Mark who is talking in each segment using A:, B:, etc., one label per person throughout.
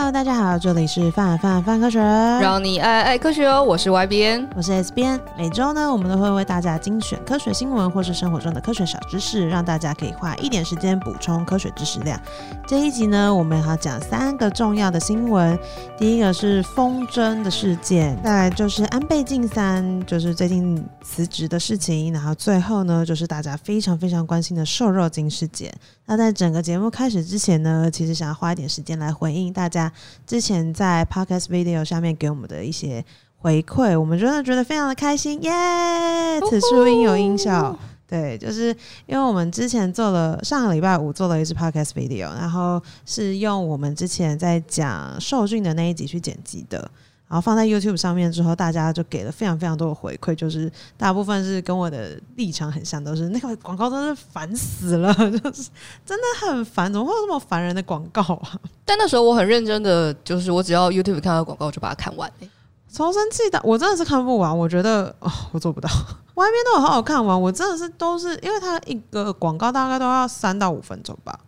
A: Hello，大家好，这里是范范范科学，
B: 让你爱爱科学哦。我是 Y 编，
A: 我是 S 编。每周呢，我们都会为大家精选科学新闻或是生活中的科学小知识，让大家可以花一点时间补充科学知识量。这一集呢，我们要讲三个重要的新闻。第一个是风筝的事件，再来就是安倍晋三就是最近辞职的事情，然后最后呢，就是大家非常非常关心的瘦肉精事件。那在整个节目开始之前呢，其实想要花一点时间来回应大家之前在 Podcast Video 下面给我们的一些回馈，我们真的觉得非常的开心耶！此处应有音效，对，就是因为我们之前做了上个礼拜五做了一支 Podcast Video，然后是用我们之前在讲受训的那一集去剪辑的。然后放在 YouTube 上面之后，大家就给了非常非常多的回馈，就是大部分是跟我的立场很像，都是那个广告真是烦死了，就是真的很烦，怎么会有这么烦人的广告啊？
B: 但那时候我很认真的，就是我只要 YouTube 看到广告就把它看完，欸，
A: 超生气的，我真的是看不完，我觉得哦，我做不到，外面都有好好看完，我真的是都是因为它一个广告大概都要三到五分钟吧。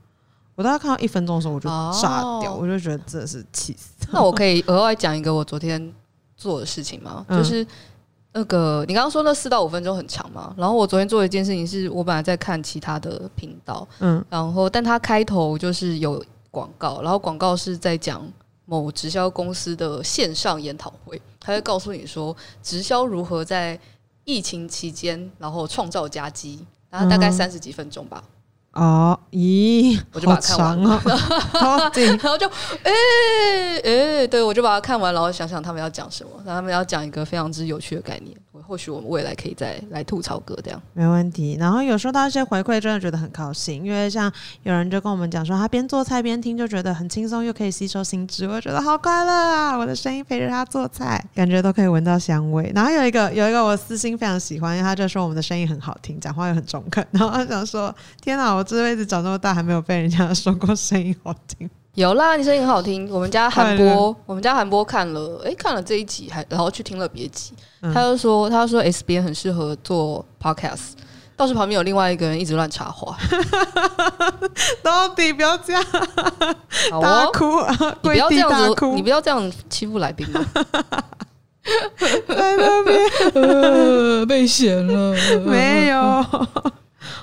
A: 我大概看到一分钟的时候，我就炸掉，哦、我就觉得真的是气死。
B: 那我可以额外讲一个我昨天做的事情吗？嗯、就是那个你刚刚说那四到五分钟很长嘛，然后我昨天做的一件事情是我本来在看其他的频道，嗯，然后但它开头就是有广告，然后广告是在讲某直销公司的线上研讨会，他会告诉你说直销如何在疫情期间然后创造佳绩，然后大概三十几分钟吧。
A: 哦，咦，
B: 我就把它看完了，然后就，哎、欸、哎、欸，对，我就把它看完，然后想想他们要讲什么，然后他们要讲一个非常之有趣的概念。或许我们未来可以再来吐槽哥这样，
A: 没问题。然后有收到一些回馈，真的觉得很高兴，因为像有人就跟我们讲说，他边做菜边听，就觉得很轻松，又可以吸收新知，我觉得好快乐啊！我的声音陪着他做菜，感觉都可以闻到香味。然后有一个有一个我私心非常喜欢，因为他就说我们的声音很好听，讲话又很中肯。然后他想说，天哪，我这辈子长这么大还没有被人家说过声音好听。
B: 有啦，你声音很好听。我们家韩波，我们家韩波看了，哎、欸，看了这一集，还然后去听了别集。嗯、他就说，他说 S B 很适合做 Podcast，倒是旁边有另外一个人一直乱插话。
A: 到底不要这样，
B: 好哦、
A: 大哭啊！
B: 你不要这样子，你不要这样欺负来宾嘛。
A: 在那边、
B: 呃、被嫌了，
A: 没有。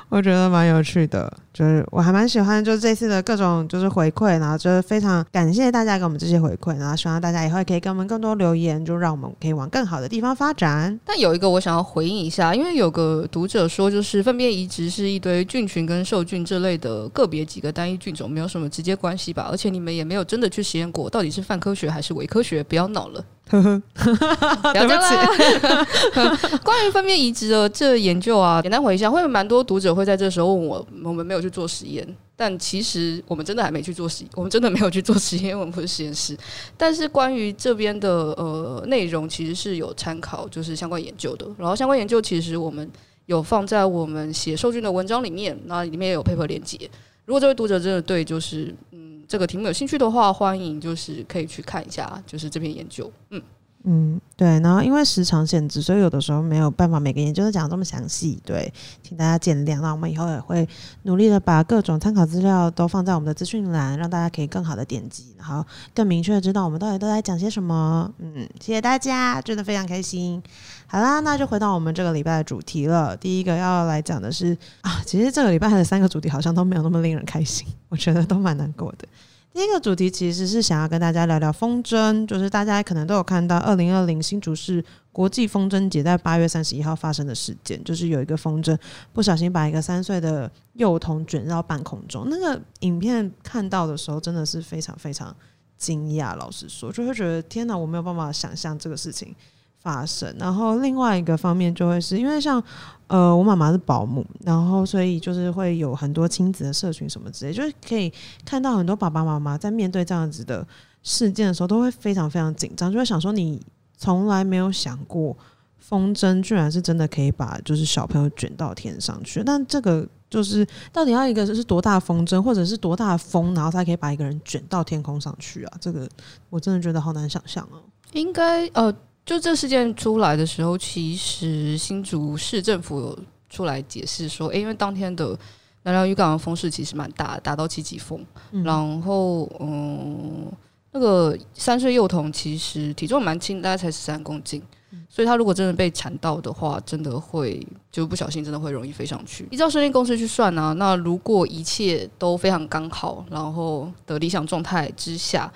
A: 我觉得蛮有趣的，就是我还蛮喜欢，就是这次的各种就是回馈，然后就是非常感谢大家给我们这些回馈，然后希望大家以后也可以给我们更多留言，就让我们可以往更好的地方发展。
B: 但有一个我想要回应一下，因为有个读者说，就是粪便移植是一堆菌群跟受菌这类的个别几个单一菌种，没有什么直接关系吧？而且你们也没有真的去实验过，到底是泛科学还是伪科学？不要闹了。呵呵，对不起。关于粪便移植的这研究啊，简单回一下，会有蛮多读者会在这时候问我，我们没有去做实验，但其实我们真的还没去做实验，我们真的没有去做实验，我们不是实验室。但是关于这边的呃内容，其实是有参考，就是相关研究的。然后相关研究其实我们有放在我们写受训的文章里面，那里面也有 paper 连接。如果这位读者真的对，就是嗯。这个题目有兴趣的话，欢迎就是可以去看一下，就是这篇研究。嗯
A: 嗯，对。然后因为时长限制，所以有的时候没有办法每个研究都讲这么详细。对，请大家见谅。那我们以后也会努力的把各种参考资料都放在我们的资讯栏，让大家可以更好的点击，然后更明确的知道我们到底都在讲些什么。嗯，谢谢大家，真的非常开心。好啦，那就回到我们这个礼拜的主题了。第一个要来讲的是啊，其实这个礼拜的三个主题好像都没有那么令人开心，我觉得都蛮难过的。第一个主题其实是想要跟大家聊聊风筝，就是大家可能都有看到，二零二零新竹市国际风筝节在八月三十一号发生的事件，就是有一个风筝不小心把一个三岁的幼童卷到半空中。那个影片看到的时候，真的是非常非常惊讶。老实说，就会觉得天哪，我没有办法想象这个事情。发生，然后另外一个方面就会是因为像呃，我妈妈是保姆，然后所以就是会有很多亲子的社群什么之类，就是可以看到很多爸爸妈妈在面对这样子的事件的时候，都会非常非常紧张，就会想说你从来没有想过风筝居然是真的可以把就是小朋友卷到天上去，但这个就是到底要一个是多大风筝，或者是多大风，然后才可以把一个人卷到天空上去啊？这个我真的觉得好难想象哦。
B: 应该呃。就这事件出来的时候，其实新竹市政府有出来解释说，因为当天的南寮渔港的风势其实蛮大，达到七级风。嗯、然后，嗯，那个三岁幼童其实体重蛮轻，大概才十三公斤。所以他如果真的被缠到的话，真的会就不小心，真的会容易飞上去。依照设定公式去算呢、啊，那如果一切都非常刚好，然后的理想状态之下，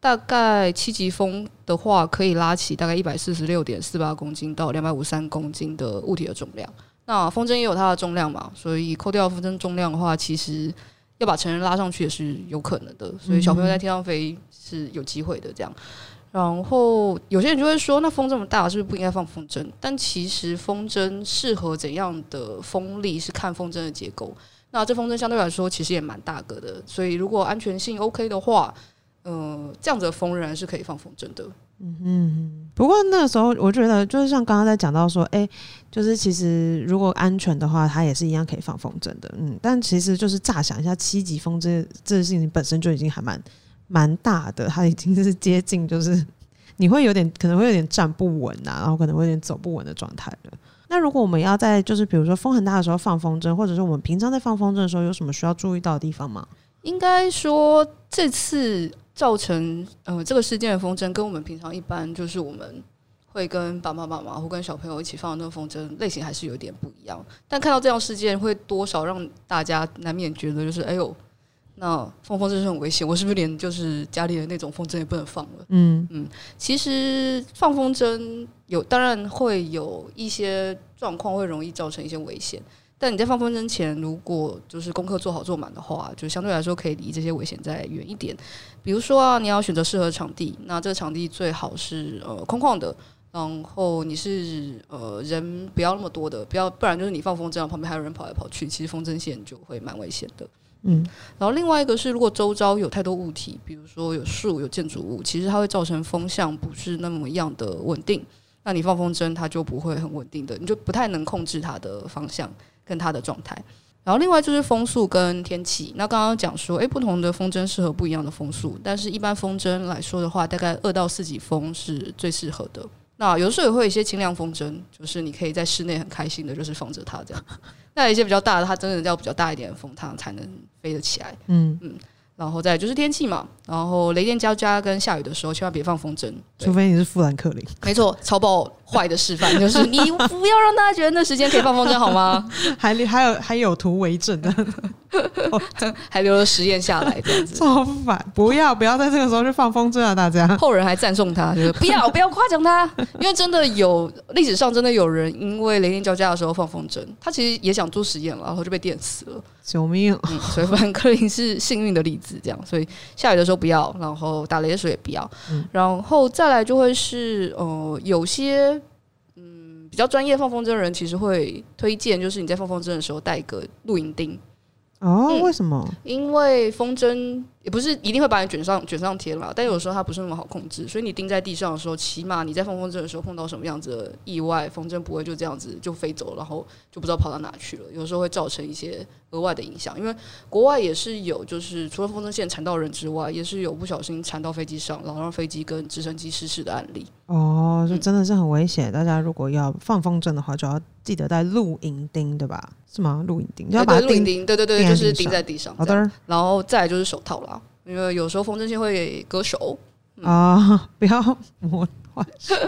B: 大概七级风的话，可以拉起大概一百四十六点四八公斤到两百五三公斤的物体的重量。那风筝也有它的重量嘛，所以扣掉风筝重量的话，其实要把成人拉上去也是有可能的。所以小朋友在天上飞是有机会的，这样。然后有些人就会说，那风这么大，是不是不应该放风筝？但其实风筝适合怎样的风力是看风筝的结构。那这风筝相对来说其实也蛮大个的，所以如果安全性 OK 的话，呃，这样子的风仍然是可以放风筝的。
A: 嗯嗯。不过那个时候我觉得，就是像刚刚在讲到说，哎，就是其实如果安全的话，它也是一样可以放风筝的。嗯，但其实就是乍想一下，七级风这这事情本身就已经还蛮。蛮大的，它已经是接近，就是你会有点可能会有点站不稳呐、啊，然后可能会有点走不稳的状态了。那如果我们要在就是比如说风很大的时候放风筝，或者是我们平常在放风筝的时候，有什么需要注意到的地方吗？
B: 应该说这次造成呃这个事件的风筝，跟我们平常一般就是我们会跟爸爸妈妈或跟小朋友一起放的那个风筝类型还是有点不一样。但看到这样事件，会多少让大家难免觉得就是哎呦。那放风筝是很危险，我是不是连就是家里的那种风筝也不能放了？嗯嗯，其实放风筝有，当然会有一些状况会容易造成一些危险，但你在放风筝前，如果就是功课做好做满的话，就相对来说可以离这些危险再远一点。比如说啊，你要选择适合场地，那这个场地最好是呃空旷的，然后你是呃人不要那么多的，不要不然就是你放风筝旁边还有人跑来跑去，其实风筝线就会蛮危险的。嗯，然后另外一个是，如果周遭有太多物体，比如说有树、有建筑物，其实它会造成风向不是那么样的稳定。那你放风筝，它就不会很稳定的，你就不太能控制它的方向跟它的状态。然后另外就是风速跟天气。那刚刚讲说，诶，不同的风筝适合不一样的风速，但是一般风筝来说的话，大概二到四级风是最适合的。那有的时候也会有一些轻量风筝，就是你可以在室内很开心的，就是放着它这样。那有一些比较大的，它真的要比较大一点的风，它才能飞得起来。嗯嗯。然后再就是天气嘛，然后雷电交加跟下雨的时候，千万别放风筝，
A: 除非你是富兰克林。
B: 没错，超爆坏的示范就是 你不要让大家觉得那时间可以放风筝好吗？
A: 还还有还有图为证的，
B: 还留了实验下来这样子。
A: 超烦！不要不要在这个时候去放风筝啊！大家
B: 后人还赞颂他，就是不要不要夸奖他，因为真的有历史上真的有人因为雷电交加的时候放风筝，他其实也想做实验了，然后就被电死了。
A: 救命！
B: 嗯，所以富兰克林是幸运的例子，这样，所以下雨的时候不要，然后打雷的时候也不要，嗯、然后再来就会是呃，有些较专业放风筝的人，其实会推荐，就是你在放风筝的时候带一个录影钉。
A: 哦，嗯、为什么？
B: 因为风筝也不是一定会把你卷上卷上天了，但有时候它不是那么好控制，所以你钉在地上的时候，起码你在放风筝的时候碰到什么样子的意外，风筝不会就这样子就飞走，然后就不知道跑到哪去了。有时候会造成一些额外的影响，因为国外也是有，就是除了风筝线缠到人之外，也是有不小心缠到飞机上，然后让飞机跟直升机失事的案例。
A: 哦，就真的是很危险。嗯、大家如果要放风筝的话，就要记得带露营钉，对吧？是吗？露营钉，要把露营钉，
B: 对对对，就是钉在地上。
A: 好的，
B: 然后再来就是手套啦，因为有时候风筝线会割手
A: 啊、嗯哦，不要磨坏。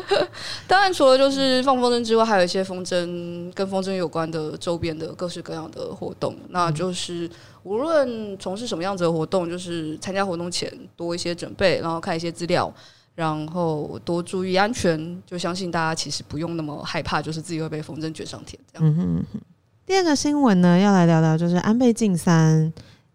B: 当然，除了就是放风筝之外，还有一些风筝跟风筝有关的周边的各式各样的活动。那就是无论从事什么样子的活动，就是参加活动前多一些准备，然后看一些资料，然后多注意安全。就相信大家其实不用那么害怕，就是自己会被风筝卷上天这样。嗯哼哼
A: 第二个新闻呢，要来聊聊就是安倍晋三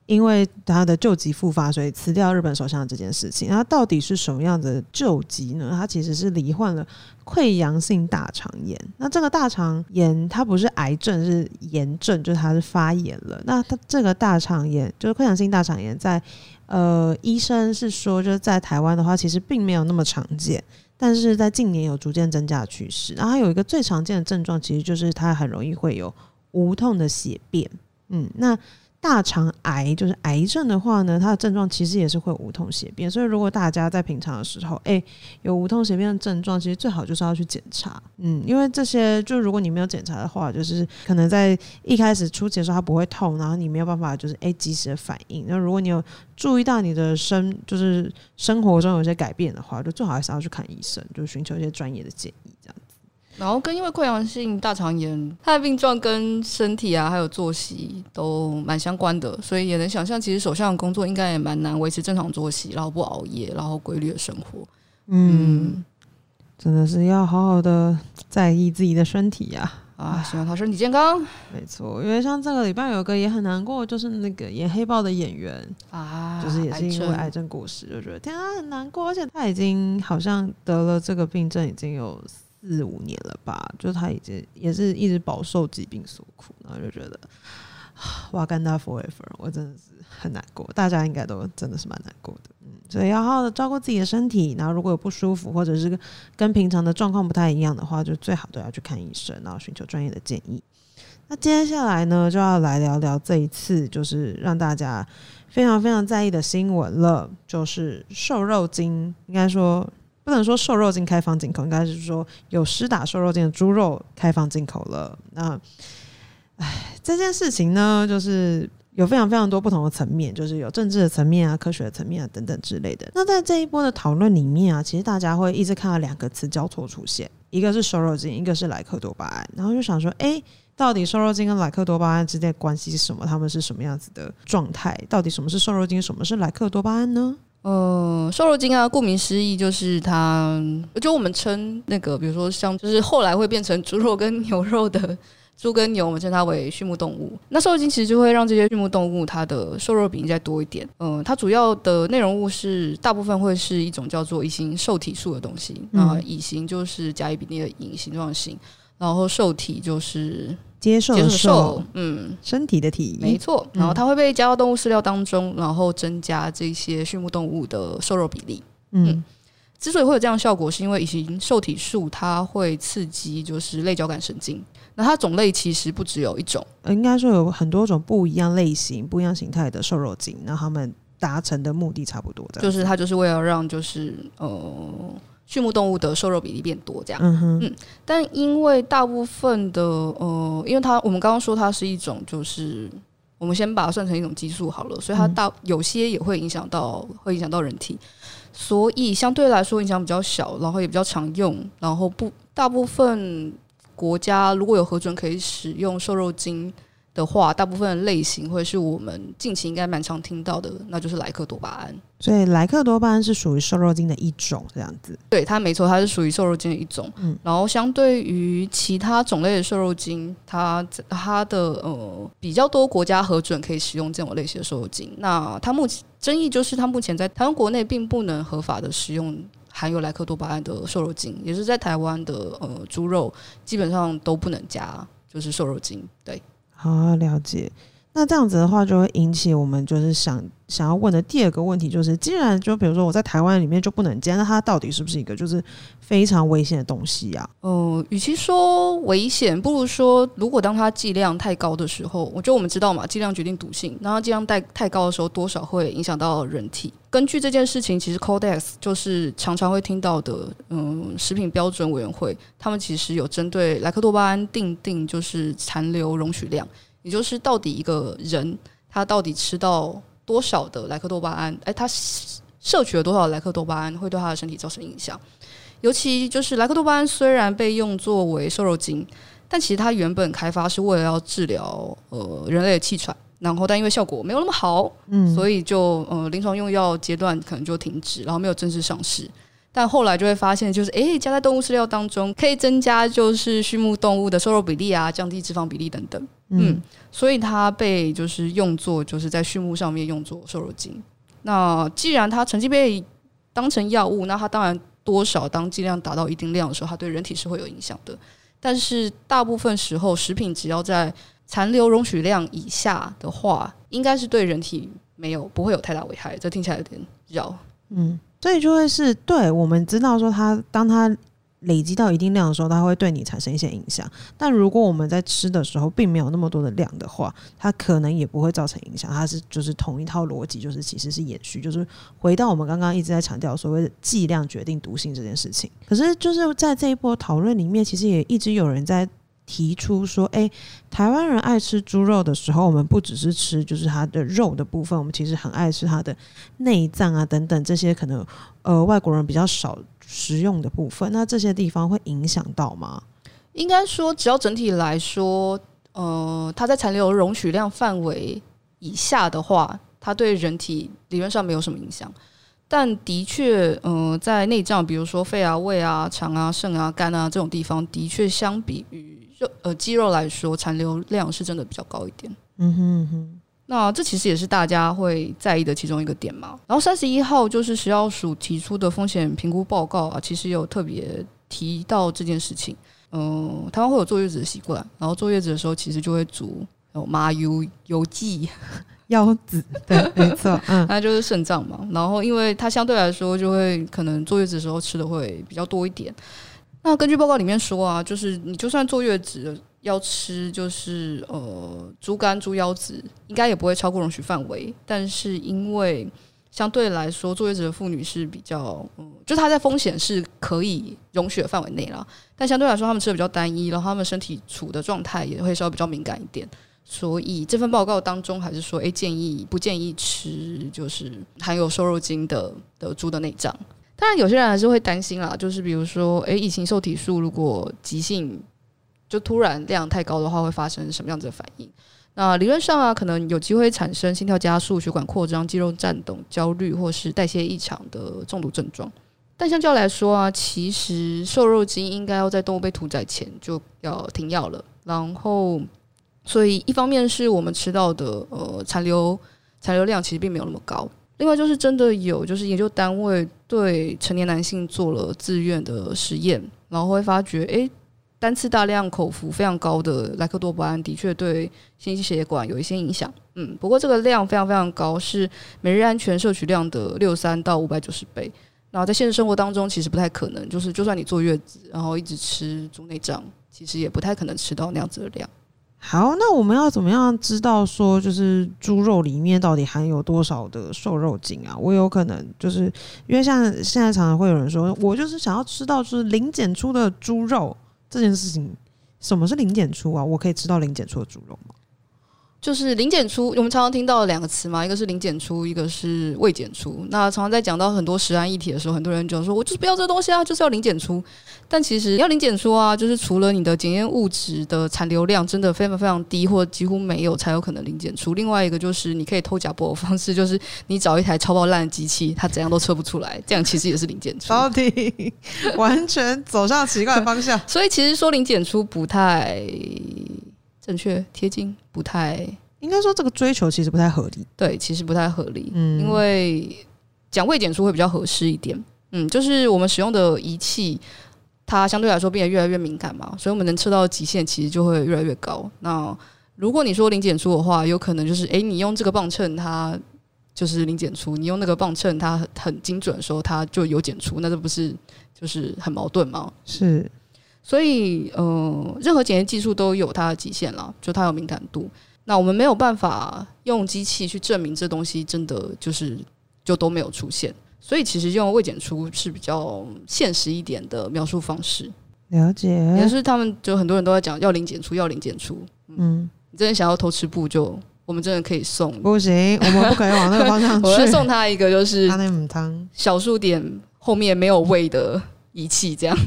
A: 因为他的旧疾复发，所以辞掉日本首相这件事情。那到底是什么样的旧疾呢？他其实是罹患了溃疡性大肠炎。那这个大肠炎它不是癌症，是炎症，就是它是发炎了。那他这个大肠炎就是溃疡性大肠炎在，呃医生是说，就是在台湾的话，其实并没有那么常见，但是在近年有逐渐增加的趋势。然后它有一个最常见的症状，其实就是它很容易会有。无痛的血便，嗯，那大肠癌就是癌症的话呢，它的症状其实也是会无痛血便。所以如果大家在平常的时候，哎、有无痛血便的症状，其实最好就是要去检查。嗯，因为这些就如果你没有检查的话，就是可能在一开始初期的时候它不会痛，然后你没有办法就是哎及时的反应。那如果你有注意到你的生就是生活中有些改变的话，就最好还是要去看医生，就寻求一些专业的建议这样。
B: 然后跟因为溃疡性大肠炎，它的病状跟身体啊，还有作息都蛮相关的，所以也能想象，其实首相的工作应该也蛮难维持正常作息，然后不熬夜，然后规律的生活。
A: 嗯，嗯真的是要好好的在意自己的身体呀！
B: 啊，希望他身体健康。
A: 没错，因为像这个礼拜有个也很难过，就是那个演黑豹的演员啊，就是也是因为癌症过世，就觉得天啊很难过，而且他已经好像得了这个病症已经有。四五年了吧，就他已经也是一直饱受疾病所苦，然后就觉得 哇，Wakanda Forever，我真的是很难过。大家应该都真的是蛮难过的，嗯，所以要好好的照顾自己的身体。然后如果有不舒服或者是跟平常的状况不太一样的话，就最好都要去看医生，然后寻求专业的建议。那接下来呢，就要来聊聊这一次就是让大家非常非常在意的新闻了，就是瘦肉精，应该说。不能说瘦肉精开放进口，应该是说有施打瘦肉精的猪肉开放进口了。那，哎，这件事情呢，就是有非常非常多不同的层面，就是有政治的层面啊、科学的层面啊等等之类的。那在这一波的讨论里面啊，其实大家会一直看到两个词交错出现，一个是瘦肉精，一个是莱克多巴胺。然后就想说，哎，到底瘦肉精跟莱克多巴胺之间关系是什么？他们是什么样子的状态？到底什么是瘦肉精，什么是莱克多巴胺呢？
B: 嗯，瘦肉精啊，顾名思义就是它，就我们称那个，比如说像，就是后来会变成猪肉跟牛肉的猪跟牛，我们称它为畜牧动物。那瘦肉精其实就会让这些畜牧动物它的瘦肉比例再多一点。嗯、它主要的内容物是大部分会是一种叫做乙型受体素的东西。那乙型就是甲乙比例的乙形状型，然后受体就是。
A: 接受的受，
B: 嗯，
A: 身体的体，
B: 没错。然后它会被加到动物饲料当中，然后增加这些畜牧动物的瘦肉比例。嗯，嗯，之所以会有这样的效果，是因为乙型受体素它会刺激就是类交感神经。那它种类其实不只有一种，
A: 应该说有很多种不一样类型、不一样形态的瘦肉精。那他们达成的目的差不多，
B: 就是它就是为了让就是呃。畜牧动物的瘦肉比例变多，这样，嗯，嗯，但因为大部分的，呃，因为它我们刚刚说它是一种，就是我们先把它算成一种激素好了，所以它大有些也会影响到，会影响到人体，所以相对来说影响比较小，然后也比较常用，然后不大部分国家如果有核准可以使用瘦肉精的话，大部分的类型会是我们近期应该蛮常听到的，那就是莱克多巴胺。
A: 所以莱克多巴胺是属于瘦肉精的一种，这样子。
B: 对，它没错，它是属于瘦肉精的一种。嗯，然后相对于其他种类的瘦肉精，它它的呃比较多国家核准可以使用这种类型的瘦肉精。那它目前争议就是，它目前在台湾国内并不能合法的使用含有莱克多巴胺的瘦肉精，也是在台湾的呃猪肉基本上都不能加，就是瘦肉精。对。
A: 好，了解。那这样子的话，就会引起我们就是想想要问的第二个问题，就是既然就比如说我在台湾里面就不能加，那它到底是不是一个就是非常危险的东西呀？
B: 呃，与其说危险，不如说如果当它剂量太高的时候，我觉得我们知道嘛，剂量决定毒性，然后剂量太太高的时候，多少会影响到人体。根据这件事情，其实 Codex 就是常常会听到的，嗯，食品标准委员会，他们其实有针对莱克多巴胺定定就是残留容许量。也就是到底一个人他到底吃到多少的莱克多巴胺？哎，他摄取了多少莱克多巴胺会对他的身体造成影响？尤其就是莱克多巴胺虽然被用作为瘦肉精，但其实它原本开发是为了要治疗呃人类的气喘，然后但因为效果没有那么好，嗯，所以就呃临床用药阶段可能就停止，然后没有正式上市。但后来就会发现，就是诶，加在动物饲料当中可以增加就是畜牧动物的瘦肉比例啊，降低脂肪比例等等。嗯，嗯，所以它被就是用作就是在畜牧上面用作瘦肉精。那既然它曾经被当成药物，那它当然多少当剂量达到一定量的时候，它对人体是会有影响的。但是大部分时候，食品只要在残留容许量以下的话，应该是对人体没有不会有太大危害。这听起来有点绕，嗯。
A: 所以就会是对我们知道说，它当它累积到一定量的时候，它会对你产生一些影响。但如果我们在吃的时候并没有那么多的量的话，它可能也不会造成影响。它是就是同一套逻辑，就是其实是延续，就是回到我们刚刚一直在强调所谓的剂量决定毒性这件事情。可是就是在这一波讨论里面，其实也一直有人在提出说，哎、台湾人爱吃猪肉的时候，我们不只是吃就是它的肉的部分，我们其实很爱吃它的内脏啊等等这些可能呃外国人比较少。食用的部分，那这些地方会影响到吗？
B: 应该说，只要整体来说，呃，它在残留容许量范围以下的话，它对人体理论上没有什么影响。但的确，呃，在内脏，比如说肺啊、胃啊、肠啊、肾啊、肝啊这种地方，的确相比于肉呃肌肉来说，残留量是真的比较高一点。嗯哼嗯哼。那这其实也是大家会在意的其中一个点嘛。然后三十一号就是食药署提出的风险评估报告啊，其实有特别提到这件事情。嗯、呃，台湾会有坐月子的习惯，然后坐月子的时候其实就会煮有麻油油剂
A: 腰子，对，没错，嗯，
B: 那就是肾脏嘛。然后因为它相对来说就会可能坐月子的时候吃的会比较多一点。那根据报告里面说啊，就是你就算坐月子。要吃就是呃猪肝、猪腰子，应该也不会超过容许范围。但是因为相对来说，坐月子的妇女是比较，嗯，就她在风险是可以容许的范围内了。但相对来说，他们吃的比较单一，然后他们身体处的状态也会稍微比较敏感一点。所以这份报告当中还是说，诶，建议不建议吃就是含有瘦肉精的的猪的内脏。当然，有些人还是会担心啦，就是比如说，诶，乙型受体素如果急性。就突然量太高的话，会发生什么样子的反应？那理论上啊，可能有机会产生心跳加速、血管扩张、肌肉颤抖、焦虑或是代谢异常的中毒症状。但相较来说啊，其实瘦肉精应该要在动物被屠宰前就要停药了。然后，所以一方面是我们吃到的呃残留残留量其实并没有那么高。另外就是真的有就是研究单位对成年男性做了自愿的实验，然后会发觉诶。单次大量口服非常高的莱克多巴胺的确对心肌血管有一些影响，嗯，不过这个量非常非常高，是每日安全摄取量的六三到五百九十倍。然后在现实生活当中，其实不太可能，就是就算你坐月子，然后一直吃猪内脏，其实也不太可能吃到那样子的量。
A: 好，那我们要怎么样知道说，就是猪肉里面到底含有多少的瘦肉精啊？我有可能就是因为像现在常常会有人说，我就是想要吃到就是零检出的猪肉。这件事情，什么是零检出啊？我可以吃到零检出的猪肉吗？
B: 就是零检出，我们常常听到两个词嘛，一个是零检出，一个是未检出。那常常在讲到很多食安议题的时候，很多人就说：“我就是不要这东西啊，就是要零检出。”但其实要零检出啊，就是除了你的检验物质的残留量真的非常非常低，或几乎没有，才有可能零检出。另外一个就是你可以偷假播的方式，就是你找一台超爆烂的机器，它怎样都测不出来，这样其实也是零检出。
A: 到底完全走上奇怪的方向。
B: 所以其实说零检出不太。正确贴近不太，
A: 应该说这个追求其实不太合理。
B: 对，其实不太合理。嗯，因为讲未检出会比较合适一点。嗯，就是我们使用的仪器，它相对来说变得越来越敏感嘛，所以我们能测到的极限其实就会越来越高。那如果你说零检出的话，有可能就是，诶，你用这个磅秤它就是零检出，你用那个磅秤它很很精准的时候，它就有检出，那这不是就是很矛盾吗？
A: 是。
B: 所以，呃，任何检验技术都有它的极限了，就它有敏感度。那我们没有办法用机器去证明这东西真的就是就都没有出现。所以，其实用未检出是比较现实一点的描述方式。
A: 了解，
B: 也是他们就很多人都在讲要零检出，要零检出。嗯，你真的想要偷吃布，就我们真的可以送。
A: 不行，我们不可以往那个方向 去。
B: 我要送他一个，就是小数点后面没有胃的仪器，这样。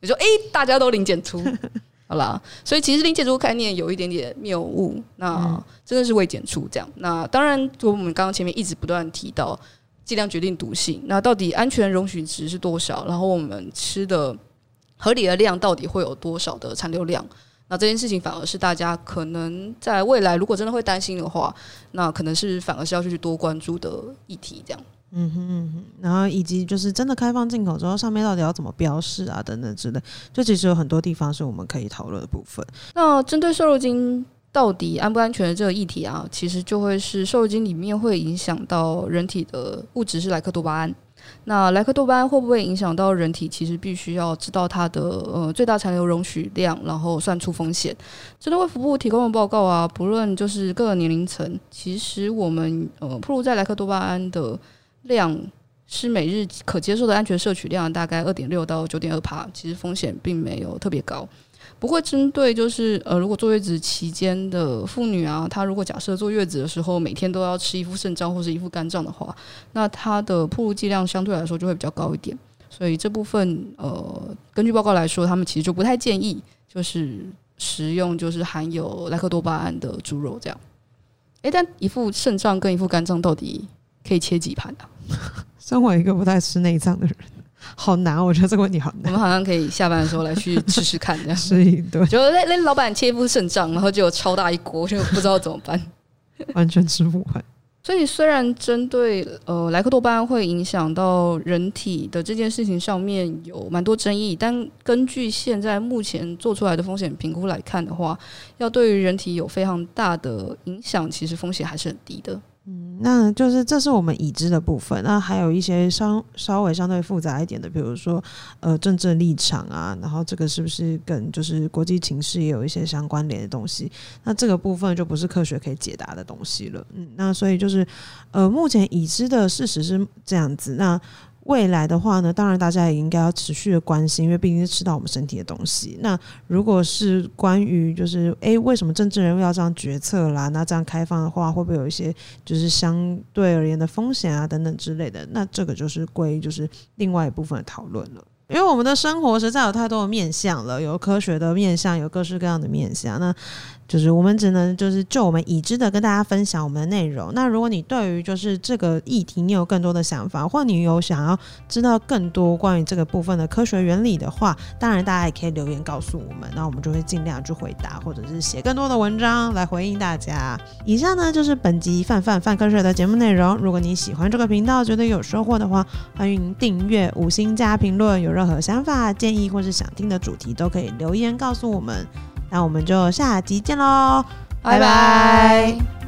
B: 你说，哎，大家都零检出，好啦，所以其实零检出概念有一点点谬误，那真的是未检出这样。那当然，就我们刚刚前面一直不断提到剂量决定毒性，那到底安全容许值是多少？然后我们吃的合理的量到底会有多少的残留量？那这件事情反而是大家可能在未来如果真的会担心的话，那可能是反而是要去多关注的议题这样。
A: 嗯哼嗯哼，然后以及就是真的开放进口之后，上面到底要怎么标示啊，等等之类，就其实有很多地方是我们可以讨论的部分。
B: 那针对瘦肉精到底安不安全的这个议题啊，其实就会是瘦肉精里面会影响到人体的物质是莱克多巴胺。那莱克多巴胺会不会影响到人体？其实必须要知道它的呃最大残留容许量，然后算出风险。针对卫福部提供的报告啊，不论就是各个年龄层，其实我们呃暴露在莱克多巴胺的量是每日可接受的安全摄取量大概二点六到九点二帕，其实风险并没有特别高。不过针对就是呃，如果坐月子期间的妇女啊，她如果假设坐月子的时候每天都要吃一副肾脏或是一副肝脏的话，那她的铺路剂量相对来说就会比较高一点。所以这部分呃，根据报告来说，他们其实就不太建议就是食用就是含有莱克多巴胺的猪肉这样。诶，但一副肾脏跟一副肝脏到底可以切几盘啊？
A: 身为一个不太吃内脏的人。好难，我觉得这个问题好难。
B: 我们好像可以下班的时候来去试试看，这样
A: 试一顿。
B: 就那那老板切一副肾脏，然后就有超大一锅，就不知道怎么办，
A: 完全吃不完。
B: 所以虽然针对呃莱克多巴胺会影响到人体的这件事情上面有蛮多争议，但根据现在目前做出来的风险评估来看的话，要对于人体有非常大的影响，其实风险还是很低的。
A: 那就是这是我们已知的部分。那还有一些稍稍微相对复杂一点的，比如说呃政治立场啊，然后这个是不是跟就是国际情势也有一些相关联的东西？那这个部分就不是科学可以解答的东西了。嗯，那所以就是呃目前已知的事实是这样子。那未来的话呢，当然大家也应该要持续的关心，因为毕竟是吃到我们身体的东西。那如果是关于就是诶，为什么政治人物要这样决策啦？那这样开放的话，会不会有一些就是相对而言的风险啊等等之类的？那这个就是归就是另外一部分的讨论了。因为我们的生活实在有太多的面向了，有科学的面向，有各式各样的面向。那就是我们只能就是就我们已知的跟大家分享我们的内容。那如果你对于就是这个议题你有更多的想法，或你有想要知道更多关于这个部分的科学原理的话，当然大家也可以留言告诉我们，那我们就会尽量去回答，或者是写更多的文章来回应大家。以上呢就是本集泛泛泛科学的节目内容。如果你喜欢这个频道，觉得有收获的话，欢迎订阅、五星加评论。有何想法、建议或是想听的主题，都可以留言告诉我们。那我们就下集见喽，拜拜。